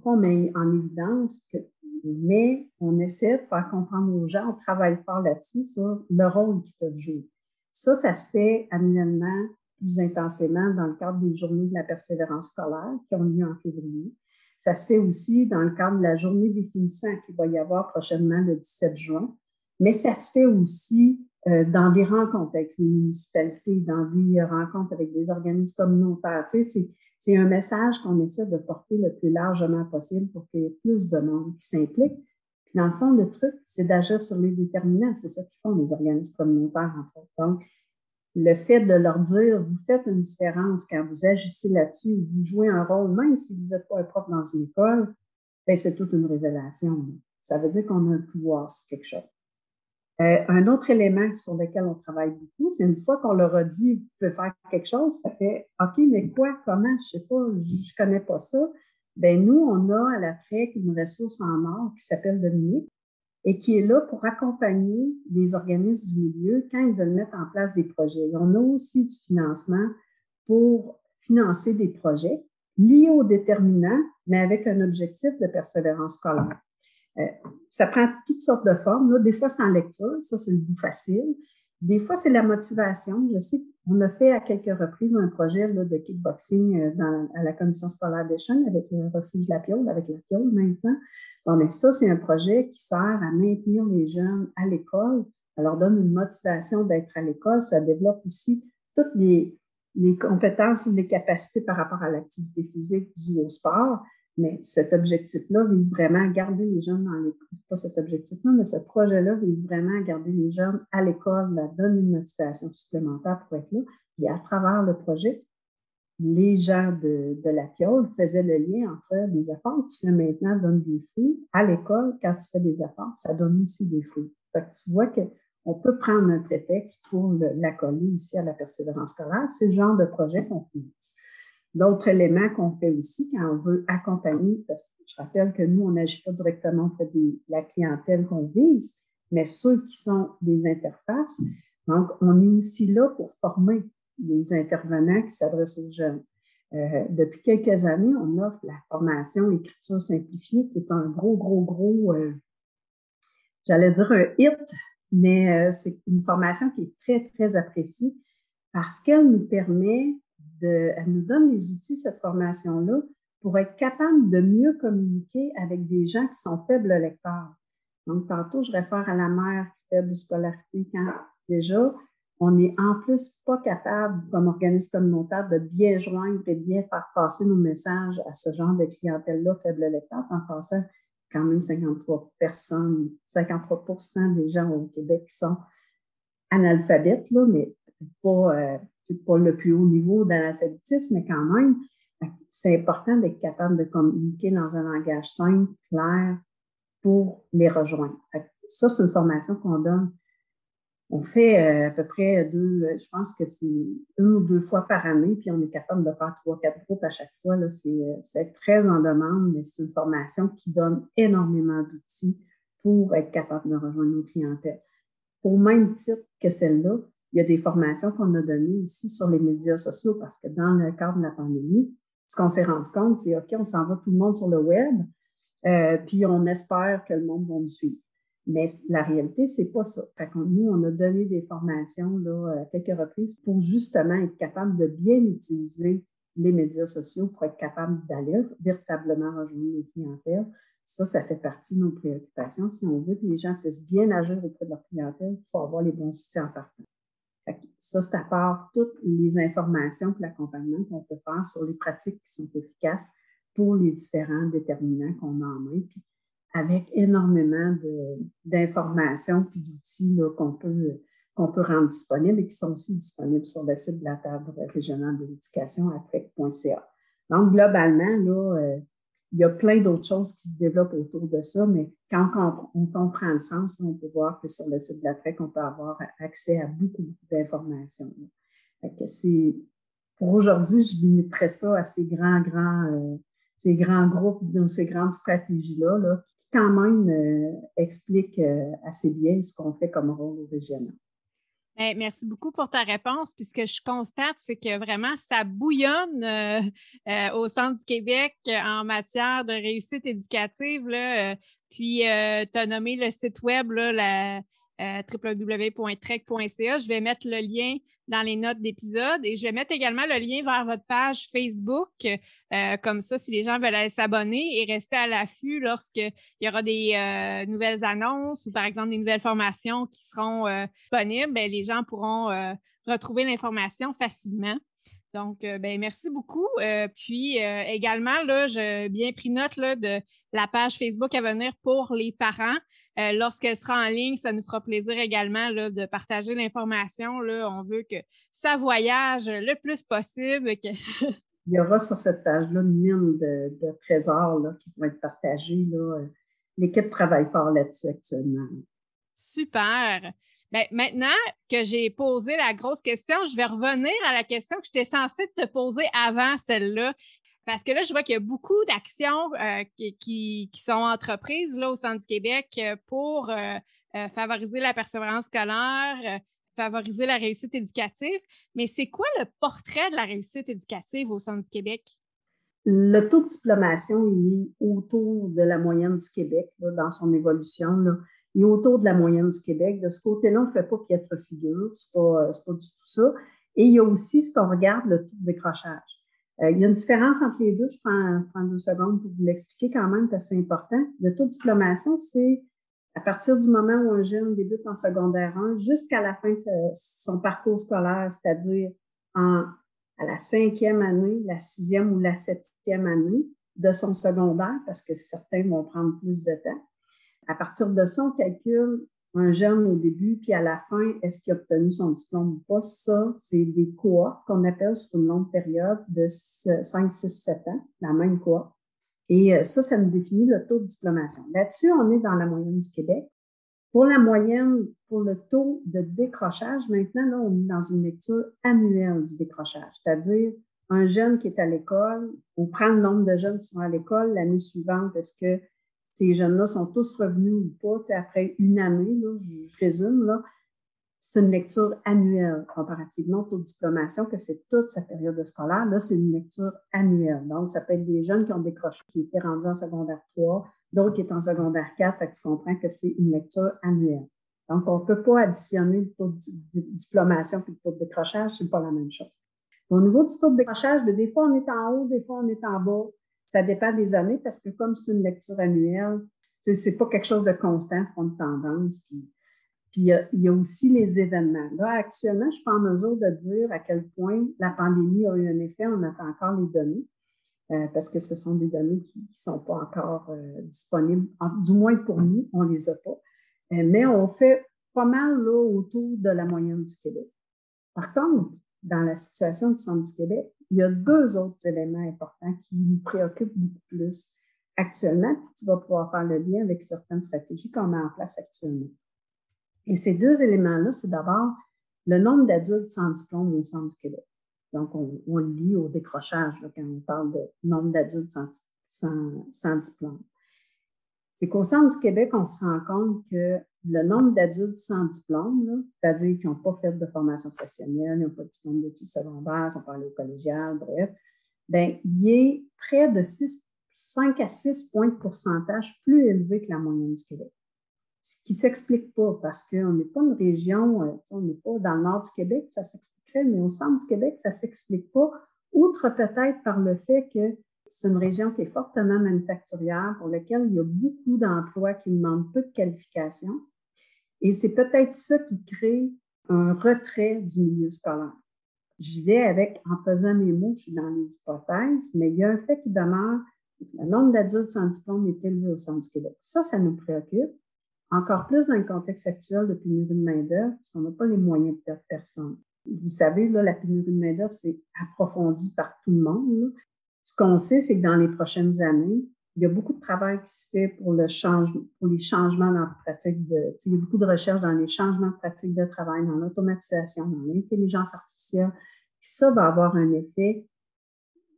On met en évidence que, mais on essaie de faire comprendre aux gens, on travaille fort là-dessus, sur le rôle qu'ils peuvent jouer. Ça, ça se fait annuellement plus intensément dans le cadre des journées de la persévérance scolaire qui ont lieu en février. Ça se fait aussi dans le cadre de la journée des finissants qui va y avoir prochainement le 17 juin. Mais ça se fait aussi euh, dans des rencontres avec les municipalités, dans des rencontres avec des organismes communautaires. Tu c'est un message qu'on essaie de porter le plus largement possible pour qu'il y ait plus de monde qui s'implique. Puis dans le fond, le truc, c'est d'agir sur les déterminants. C'est ça qu'ils font les organismes communautaires, entre autres. Le fait de leur dire, vous faites une différence quand vous agissez là-dessus, vous jouez un rôle, même si vous n'êtes pas un prof dans une école, ben, c'est toute une révélation. Ça veut dire qu'on a un pouvoir sur quelque chose. Euh, un autre élément sur lequel on travaille beaucoup, c'est une fois qu'on leur a dit, vous pouvez faire quelque chose, ça fait, OK, mais quoi, comment, je sais pas, je, ne connais pas ça. Ben, nous, on a à la TREC une ressource en or qui s'appelle Dominique, et qui est là pour accompagner les organismes du milieu quand ils veulent mettre en place des projets. on a aussi du financement pour financer des projets liés aux déterminants, mais avec un objectif de persévérance scolaire. Euh, ça prend toutes sortes de formes. Là, des fois, c'est en lecture, ça, c'est le bout facile. Des fois, c'est la motivation. Je sais qu'on a fait à quelques reprises un projet de kickboxing euh, à la commission scolaire des chaînes avec le refuge de la Piole, avec la Piole maintenant. Bon, mais ça, c'est un projet qui sert à maintenir les jeunes à l'école. Ça leur donne une motivation d'être à l'école. Ça développe aussi toutes les, compétences et les capacités par rapport à l'activité physique du sport. Mais cet objectif-là vise vraiment à garder les jeunes dans l'école. Pas cet objectif-là, mais ce projet-là vise vraiment à garder les jeunes à l'école, leur donner une motivation supplémentaire pour être là. Et à travers le projet, les gens de, de la Piole faisaient le lien entre les efforts que tu fais maintenant donnent des fruits. À l'école, quand tu fais des efforts, ça donne aussi des fruits. Fait que tu vois qu'on peut prendre un prétexte pour l'accoler ici à la persévérance scolaire. C'est le genre de projet qu'on finance. L'autre élément qu'on fait aussi quand on veut accompagner, parce que je rappelle que nous, on n'agit pas directement auprès de la clientèle qu'on vise, mais ceux qui sont des interfaces. Donc, on est aussi là pour former les intervenants qui s'adressent aux jeunes. Euh, depuis quelques années, on offre la formation écriture simplifiée, qui est un gros, gros, gros, euh, j'allais dire un hit, mais euh, c'est une formation qui est très, très appréciée parce qu'elle nous permet de, elle nous donne les outils, cette formation-là, pour être capable de mieux communiquer avec des gens qui sont faibles lecteurs. Donc, tantôt, je réfère à la mère faible scolarité quand déjà, on n'est en plus pas capable, comme organisme communautaire, de bien joindre et bien faire passer nos messages à ce genre de clientèle-là, faible lecteur, en passant quand même 53 personnes, 53% des gens au Québec qui sont analphabètes, là, mais pas, euh, pas le plus haut niveau d'analphabétisme, mais quand même, c'est important d'être capable de communiquer dans un langage simple, clair, pour les rejoindre. Ça, c'est une formation qu'on donne on fait euh, à peu près deux, euh, je pense que c'est une ou deux fois par année, puis on est capable de faire trois, quatre groupes à chaque fois. Euh, c'est très en demande, mais c'est une formation qui donne énormément d'outils pour être capable de rejoindre nos clientèles. Au même titre que celle-là, il y a des formations qu'on a données aussi sur les médias sociaux parce que dans le cadre de la pandémie, ce qu'on s'est rendu compte, c'est OK, on s'en va tout le monde sur le web, puis on espère que le monde va nous suivre. Mais la réalité, c'est pas ça. Nous, on a donné des formations là, à quelques reprises pour justement être capable de bien utiliser les médias sociaux pour être capable d'aller véritablement rejoindre les clientèles. Ça, ça fait partie de nos préoccupations. Si on veut que les gens puissent bien agir auprès de leur clientèle, il faut avoir les bons outils en partant. Ça, c'est à part toutes les informations et l'accompagnement qu'on peut faire sur les pratiques qui sont efficaces pour les différents déterminants qu'on a en main. Puis avec énormément d'informations puis d'outils qu'on peut, peut rendre disponibles et qui sont aussi disponibles sur le site de la table régionale de l'éducation, trek.ca. Donc, globalement, là, euh, il y a plein d'autres choses qui se développent autour de ça, mais quand on, comprend le sens, on peut voir que sur le site de la on peut avoir accès à beaucoup, beaucoup d'informations. Pour aujourd'hui, je limiterais ça à ces grands, grands, euh, ces grands groupes, ces grandes stratégies-là, là, quand même euh, explique euh, assez bien ce qu'on fait comme rôle régional. Ben, merci beaucoup pour ta réponse. Puis ce que je constate, c'est que vraiment, ça bouillonne euh, au centre du Québec en matière de réussite éducative. Puis, tu as nommé le site web, là, la, euh, www.trek.ca. Je vais mettre le lien dans les notes d'épisode et je vais mettre également le lien vers votre page Facebook. Euh, comme ça, si les gens veulent aller s'abonner et rester à l'affût lorsqu'il y aura des euh, nouvelles annonces ou par exemple des nouvelles formations qui seront disponibles, ben, les gens pourront retrouver l'information facilement. Donc, ben, merci beaucoup. puis également, là, j'ai bien pris note là, de la page Facebook à venir pour les parents. Euh, lorsqu'elle sera en ligne, ça nous fera plaisir également là, de partager l'information. On veut que ça voyage le plus possible. [LAUGHS] Il y aura sur cette page-là une mine de, trésors là, qui vont être partagés. L'équipe travaille fort là-dessus actuellement. Super. Bien, maintenant que j'ai posé la grosse question, je vais revenir à la question que j'étais censée te poser avant celle-là. Parce que là, je vois qu'il y a beaucoup d'actions euh, qui, sont entreprises là, au Centre du Québec euh, pour euh, favoriser la persévérance scolaire, favoriser la réussite éducative. Mais c'est quoi le portrait de la réussite éducative au Centre du Québec? Le taux de diplomation est autour de la moyenne du Québec dans son évolution. Il est autour de la moyenne du Québec. De ce côté-là, on ne fait pas piètre figure. Ce n'est pas, pas du tout ça. Et il y a aussi ce qu'on regarde, le taux de décrochage. Euh, il y a une différence entre les deux. Je prends, deux secondes pour vous l'expliquer quand même parce que c'est important. Le taux de diplomation, c'est à partir du moment où un jeune débute en secondaire 1 jusqu'à la fin de son parcours scolaire, c'est-à-dire à la cinquième année, la sixième ou la septième année de son secondaire, parce que certains vont prendre plus de temps. À partir de ça, on calcule un jeune au début, puis à la fin, est-ce qu'il a obtenu son diplôme ou pas? Ça, c'est des cohortes qu'on appelle sur une longue période de 5, 6, 7 ans, la même cohorte. Et euh, ça, ça nous définit le taux de diplomation. Là-dessus, on est dans la moyenne du Québec. Pour la moyenne, pour le taux de décrochage, maintenant, là, on est dans une lecture annuelle du décrochage, c'est-à-dire un jeune qui est à l'école, on prend le nombre de jeunes qui sont à l'école l'année suivante, est-ce que ces jeunes-là sont tous revenus ou pas, après une année, je résume, c'est une lecture annuelle comparativement au taux de diplomation, que c'est toute sa période scolaire. Là, c'est une lecture annuelle. Donc, ça peut être des jeunes qui ont décroché, qui étaient rendus en secondaire 3, d'autres qui étaient en secondaire 4, fait que tu comprends que c'est une lecture annuelle. Donc, on ne peut pas additionner le taux de diplomation et le taux de décrochage, c'est pas la même chose. Au niveau du taux de décrochage, ben, des fois on est en haut, des fois on est en bas. Ça dépend des années parce que comme c'est une lecture annuelle, c'est pas quelque chose de constant, c'est pas une tendance. Puis, puis il y, a, aussi les événements. Là, actuellement, je suis pas en mesure de dire à quel point la pandémie a eu un effet. On attend encore les données. Euh, parce que ce sont des données qui ne sont pas encore euh, disponibles, du moins pour nous, on ne les a pas. Euh, mais on fait pas mal là, autour de la moyenne du Québec. Par contre, dans la situation du centre du Québec, il y a deux autres éléments importants qui nous préoccupent beaucoup plus actuellement, puis tu vas pouvoir faire le lien avec certaines stratégies qu'on met en place actuellement. Et ces deux éléments-là, c'est d'abord le nombre d'adultes sans diplôme au centre du Québec. Donc, on, on le lit au décrochage quand on parle de nombre d'adultes sans, diplôme. C'est qu'au centre du Québec, on se rend compte que le nombre d'adultes sans diplôme, c'est-à-dire qui n'ont pas fait de formation professionnelle, n'ont pas de diplôme d'études secondaires, sont pas allés au collégial, bref, bien, il est près de 5 à 6 points de pourcentage plus élevé que la moyenne du Québec. Ce qui ne s'explique pas parce qu'on n'est pas une région, euh, on n'est pas dans le nord du Québec, ça s'expliquerait, mais au centre du Québec, ça ne s'explique pas, outre peut-être par le fait que c'est une région qui est fortement manufacturière, pour laquelle il y a beaucoup d'emplois qui demandent peu de qualifications. Et c'est peut-être ça qui crée un retrait du milieu scolaire. J'y vais avec, en faisant mes mots, je suis dans les hypothèses, mais il y a un fait qui demeure, le nombre d'adultes sans diplôme est élevé au centre du Québec. Ça, ça nous préoccupe. Encore plus dans le contexte actuel de pénurie de main-d'œuvre, parce qu'on n'a pas les moyens de perdre personne. Vous savez, là, la pénurie de main-d'œuvre, c'est approfondi par tout le monde. Ce qu'on sait, c'est que dans les prochaines années, il y a beaucoup de travail qui se fait pour, les changements dans la pratique de. Il y a beaucoup de recherches dans les changements de pratique de travail, dans l'automatisation, dans l'intelligence artificielle. Ça va avoir un effet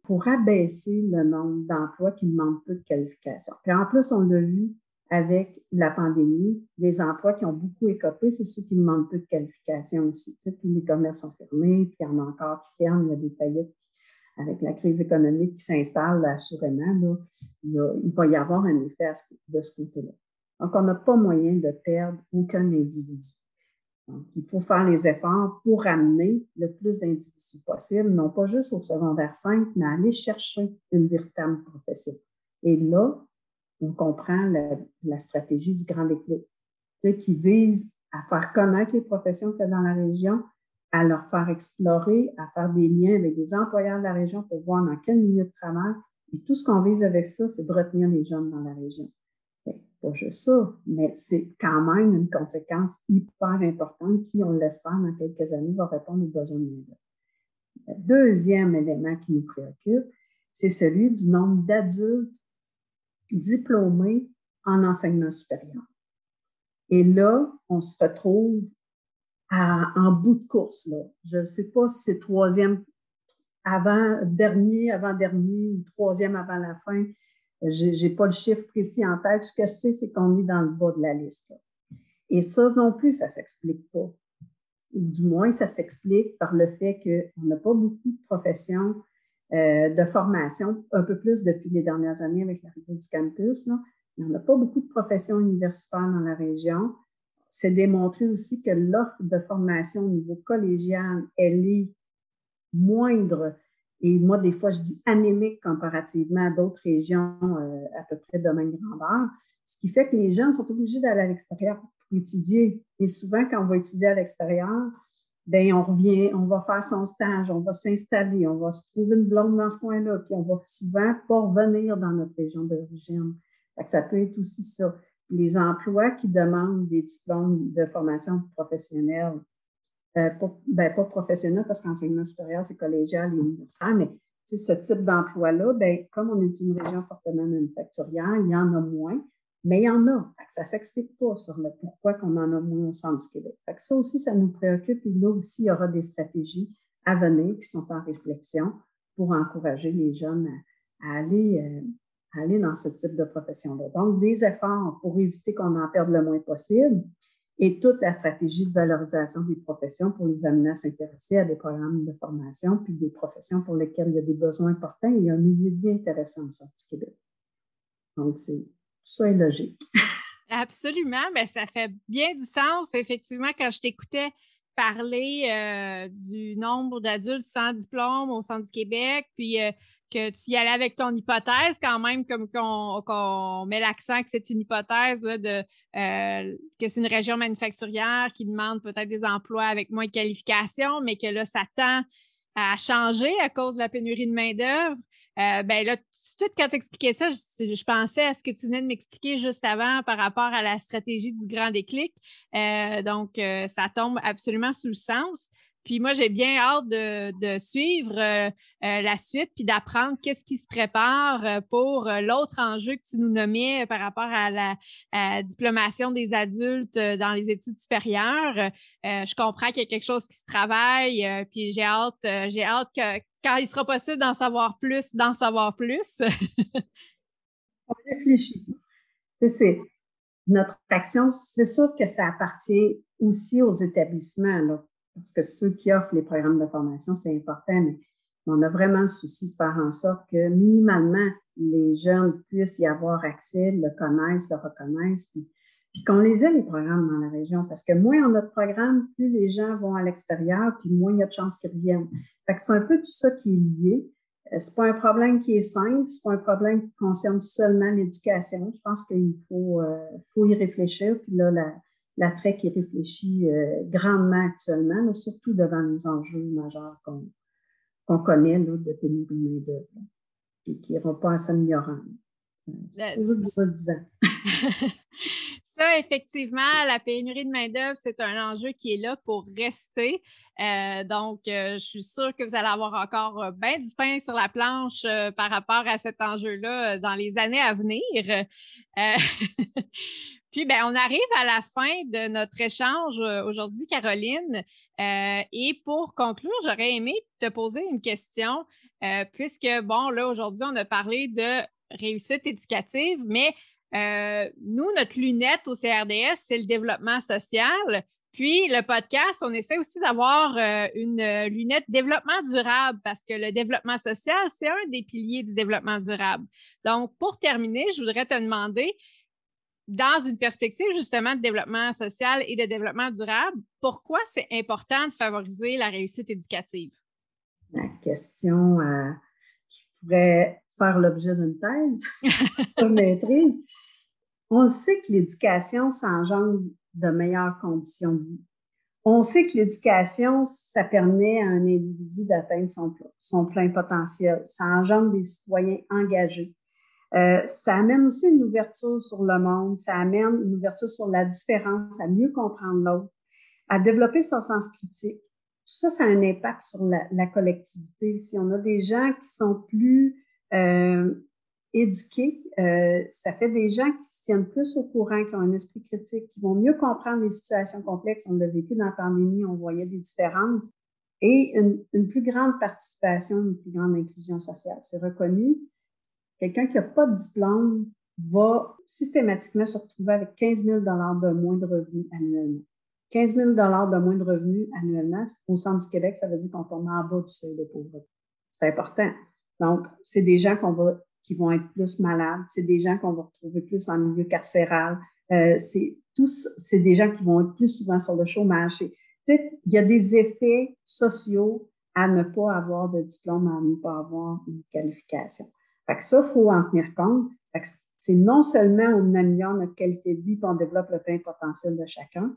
pour abaisser le nombre d'emplois qui demandent peu de qualification. Puis en plus, on l'a vu avec la pandémie, les emplois qui ont beaucoup écopé, c'est ceux qui demandent peu de qualification aussi. Tu sais, puis les commerces sont fermés, puis il y en a encore qui ferment, il y a des faillites avec la crise économique qui s'installe, assurément, là, il, va y avoir un effet de ce côté-là. Donc, on n'a pas moyen de perdre aucun individu. Donc, il faut faire les efforts pour amener le plus d'individus possible, non pas juste au secondaire 5, mais aller chercher une véritable profession. Et là, on comprend la, stratégie du grand déclic, qui vise à faire connaître les professions a dans la région, à leur faire explorer, à faire des liens avec des employeurs de la région pour voir dans quel milieu de travail. Et tout ce qu'on vise avec ça, c'est de retenir les jeunes dans la région. pas juste ça, mais c'est quand même une conséquence hyper importante qui, on l'espère, dans quelques années, va répondre aux besoins de Le deuxième élément qui nous préoccupe, c'est celui du nombre d'adultes diplômés en enseignement supérieur. Et là, on se retrouve en bout de course. Là. Je ne sais pas si c'est troisième avant dernier, avant dernier ou troisième avant la fin. Je n'ai pas le chiffre précis en tête. Ce que je sais, c'est qu'on est dans le bas de la liste. Et ça non plus, ça ne s'explique pas. Du moins, ça s'explique par le fait qu'on n'a pas beaucoup de professions euh, de formation, un peu plus depuis les dernières années avec l'arrivée du campus. Là. Il n'y en a pas beaucoup de professions universitaires dans la région c'est démontré aussi que l'offre de formation au niveau collégial, elle est moindre. Et moi, des fois, je dis anémique comparativement à d'autres régions euh, à peu près de même grandeur. Ce qui fait que les jeunes sont obligés d'aller à l'extérieur pour étudier. Et souvent, quand on va étudier à l'extérieur, ben on revient, on va faire son stage, on va s'installer, on va se trouver une blonde dans ce coin-là, puis on va souvent pas revenir dans notre région d'origine. Ça peut être aussi ça les emplois qui demandent des diplômes de formation professionnelle, euh, pas, ben, pas professionnel parce qu'enseignement supérieur, c'est collégial et universitaire, mais ce type d'emploi-là, ben, comme on est une région fortement manufacturière, il y en a moins. mais il y en a. Ça ne s'explique pas sur le pourquoi qu'on en a moins au centre du Québec. ça aussi, ça nous préoccupe et là aussi, il y aura des stratégies à venir qui sont en réflexion pour encourager les jeunes à, aller, euh, aller dans ce type de profession-là. Donc, des efforts pour éviter qu'on en perde le moins possible, et toute la stratégie de valorisation des professions pour les amener à s'intéresser à des programmes de formation, puis des professions pour lesquelles il y a des besoins importants et un milieu de vie intéressant au centre du Québec. Donc, c'est, tout ça est logique. [LAUGHS] Absolument, mais ça fait bien du sens. Effectivement, quand je t'écoutais parler euh, du nombre d'adultes sans diplôme au centre du Québec, puis euh, que tu y allais avec ton hypothèse quand même, comme qu'on met l'accent que c'est une hypothèse de euh, que c'est une région manufacturière qui demande peut-être des emplois avec moins de qualifications, mais que là, ça tend à changer à cause de la pénurie de main-d'œuvre. Euh, ben là, tout quand tu expliquais ça, je, pensais à ce que tu venais de m'expliquer juste avant par rapport à la stratégie du grand déclic. Euh, donc, ça tombe absolument sous le sens. Puis moi, j'ai bien hâte de, suivre euh, euh, la suite puis d'apprendre qu'est-ce qui se prépare euh, pour l'autre enjeu que tu nous nommais par rapport à la diplomation des adultes dans les études supérieures. je comprends qu'il y a quelque chose qui se travaille, puis j'ai hâte, j'ai hâte que quand il sera possible d'en savoir plus, d'en savoir plus. [LAUGHS] On réfléchit. C'est notre action, c'est sûr que ça appartient aussi aux établissements. Parce que ceux qui offrent les programmes de formation, c'est important, mais on a vraiment le souci de faire en sorte que minimalement, les jeunes puissent y avoir accès, le connaissent, le reconnaissent, puis, qu'on les ait, les programmes dans la région. Parce que moins on a de programmes, plus les gens vont à l'extérieur, puis moins il y a de chances qu'ils reviennent. Fait que c'est un peu tout ça qui est lié. Euh, c'est pas un problème qui est simple, c'est pas un problème qui concerne seulement l'éducation. Je pense qu'il faut, euh, faut y réfléchir. Puis là, la, la TREC y réfléchit euh, grandement actuellement, mais surtout devant les enjeux majeurs qu'on connaît là, de pénurie de main-d'œuvre et qui n'iront pas en s'améliorant. [LAUGHS] Ça, effectivement, la pénurie de main-d'œuvre, c'est un enjeu qui est là pour rester. Euh, donc, euh, je suis sûre que vous allez avoir encore bien du pain sur la planche par rapport à cet enjeu-là dans les années à venir. [LAUGHS] Puis, ben, on arrive à la fin de notre échange euh, aujourd'hui, Caroline. Euh, et pour conclure, j'aurais aimé te poser une question, euh, puisque, bon, là, aujourd'hui, on a parlé de réussite éducative, mais nous, notre lunette au CRDS, c'est le développement social. Puis, le podcast, on essaie aussi d'avoir une lunette développement durable parce que le développement social, c'est un des piliers du développement durable. Donc, pour terminer, je voudrais te demander, dans une perspective justement de développement social et de développement durable, pourquoi c'est important de favoriser la réussite éducative? La question euh, qui pourrait faire l'objet d'une thèse [LAUGHS] de maîtrise. On sait que l'éducation s'engendre de meilleures conditions de vie. On sait que l'éducation, ça permet à un individu d'atteindre son, son plein potentiel. Ça engendre des citoyens engagés. Euh, ça amène aussi une ouverture sur le monde, ça amène une ouverture sur la différence, à mieux comprendre l'autre, à développer son sens critique. Tout ça, ça a un impact sur la, collectivité. Si on a des gens qui sont plus euh, éduqués, euh, ça fait des gens qui se tiennent plus au courant, qui ont un esprit critique, qui vont mieux comprendre les situations complexes. On l'a vécu dans la pandémie, on voyait des différences. Et une, une plus grande participation, une plus grande inclusion sociale. C'est reconnu. Quelqu'un qui n'a pas de diplôme va systématiquement se retrouver avec 15 000 de moins de revenus annuellement. 15 000 de moins de revenus annuellement, au centre du Québec, ça veut dire qu'on tombe en bas du seuil de pauvreté. C'est important. Donc, c'est des gens qu'on va, qui vont être plus malades, c'est des gens qu'on va retrouver plus en milieu carcéral, euh, c'est tous, c'est des gens qui vont être plus souvent sur le chômage. Il y a des effets sociaux à ne pas avoir de diplôme, à ne pas avoir une qualification. Fait que ça, il faut en tenir compte. c'est non seulement on améliore notre qualité de vie et on développe le plein potentiel de chacun,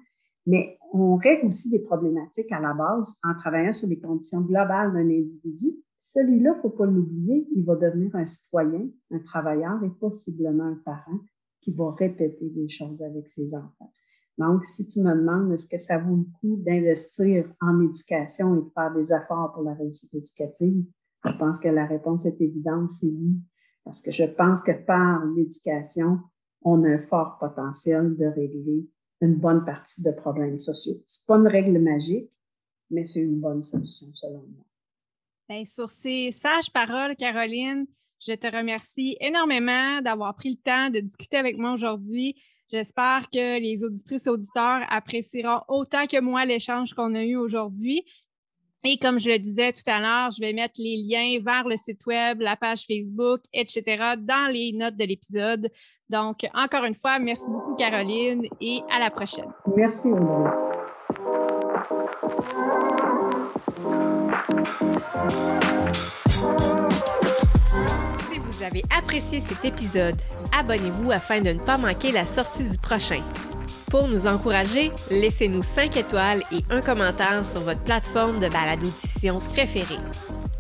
mais on règle aussi des problématiques à la base en travaillant sur les conditions globales d'un individu. Celui-là, il ne faut pas l'oublier, il va devenir un citoyen, un travailleur et possiblement un parent qui va répéter des choses avec ses enfants. Donc, si tu me demandes est-ce que ça vaut le coup d'investir en éducation et de faire des efforts pour la réussite éducative, je pense que la réponse est évidente, c'est oui. Parce que je pense que par l'éducation, on a un fort potentiel de régler une bonne partie de problèmes sociaux. C'est pas une règle magique, mais c'est une bonne solution selon moi. Bien, sur ces sages paroles, Caroline, je te remercie énormément d'avoir pris le temps de discuter avec moi aujourd'hui. J'espère que les auditrices et auditeurs apprécieront autant que moi l'échange qu'on a eu aujourd'hui. Et comme je le disais tout à l'heure, je vais mettre les liens vers le site web, la page Facebook, etc. dans les notes de l'épisode. Donc, encore une fois, merci beaucoup, Caroline, et à la prochaine. Merci. Si vous avez apprécié cet épisode, abonnez-vous afin de ne pas manquer la sortie du prochain. Pour nous encourager, laissez-nous 5 étoiles et un commentaire sur votre plateforme de balado-diffusion préférée.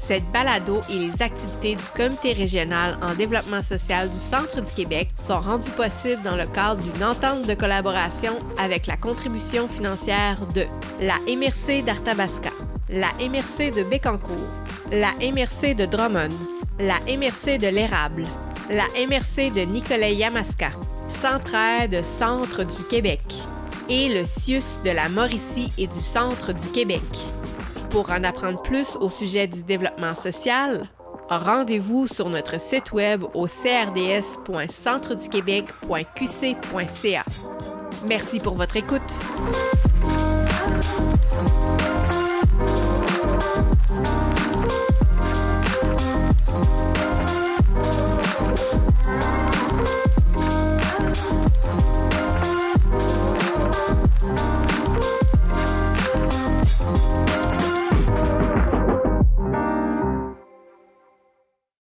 Cette balado et les activités du Comité régional en développement social du Centre du Québec sont rendues possibles dans le cadre d'une entente de collaboration avec la contribution financière de la MRC d'Arthabasca, la MRC de Bécancour, la MRC de Drummond, la MRC de l'Érable, la MRC de Nicolet-Yamaska, Centraide Centre du Québec et le CIUS de la Mauricie et du Centre du Québec. Pour en apprendre plus au sujet du développement social, rendez-vous sur notre site web au crds.centreduquebec.qc.ca. Merci pour votre écoute.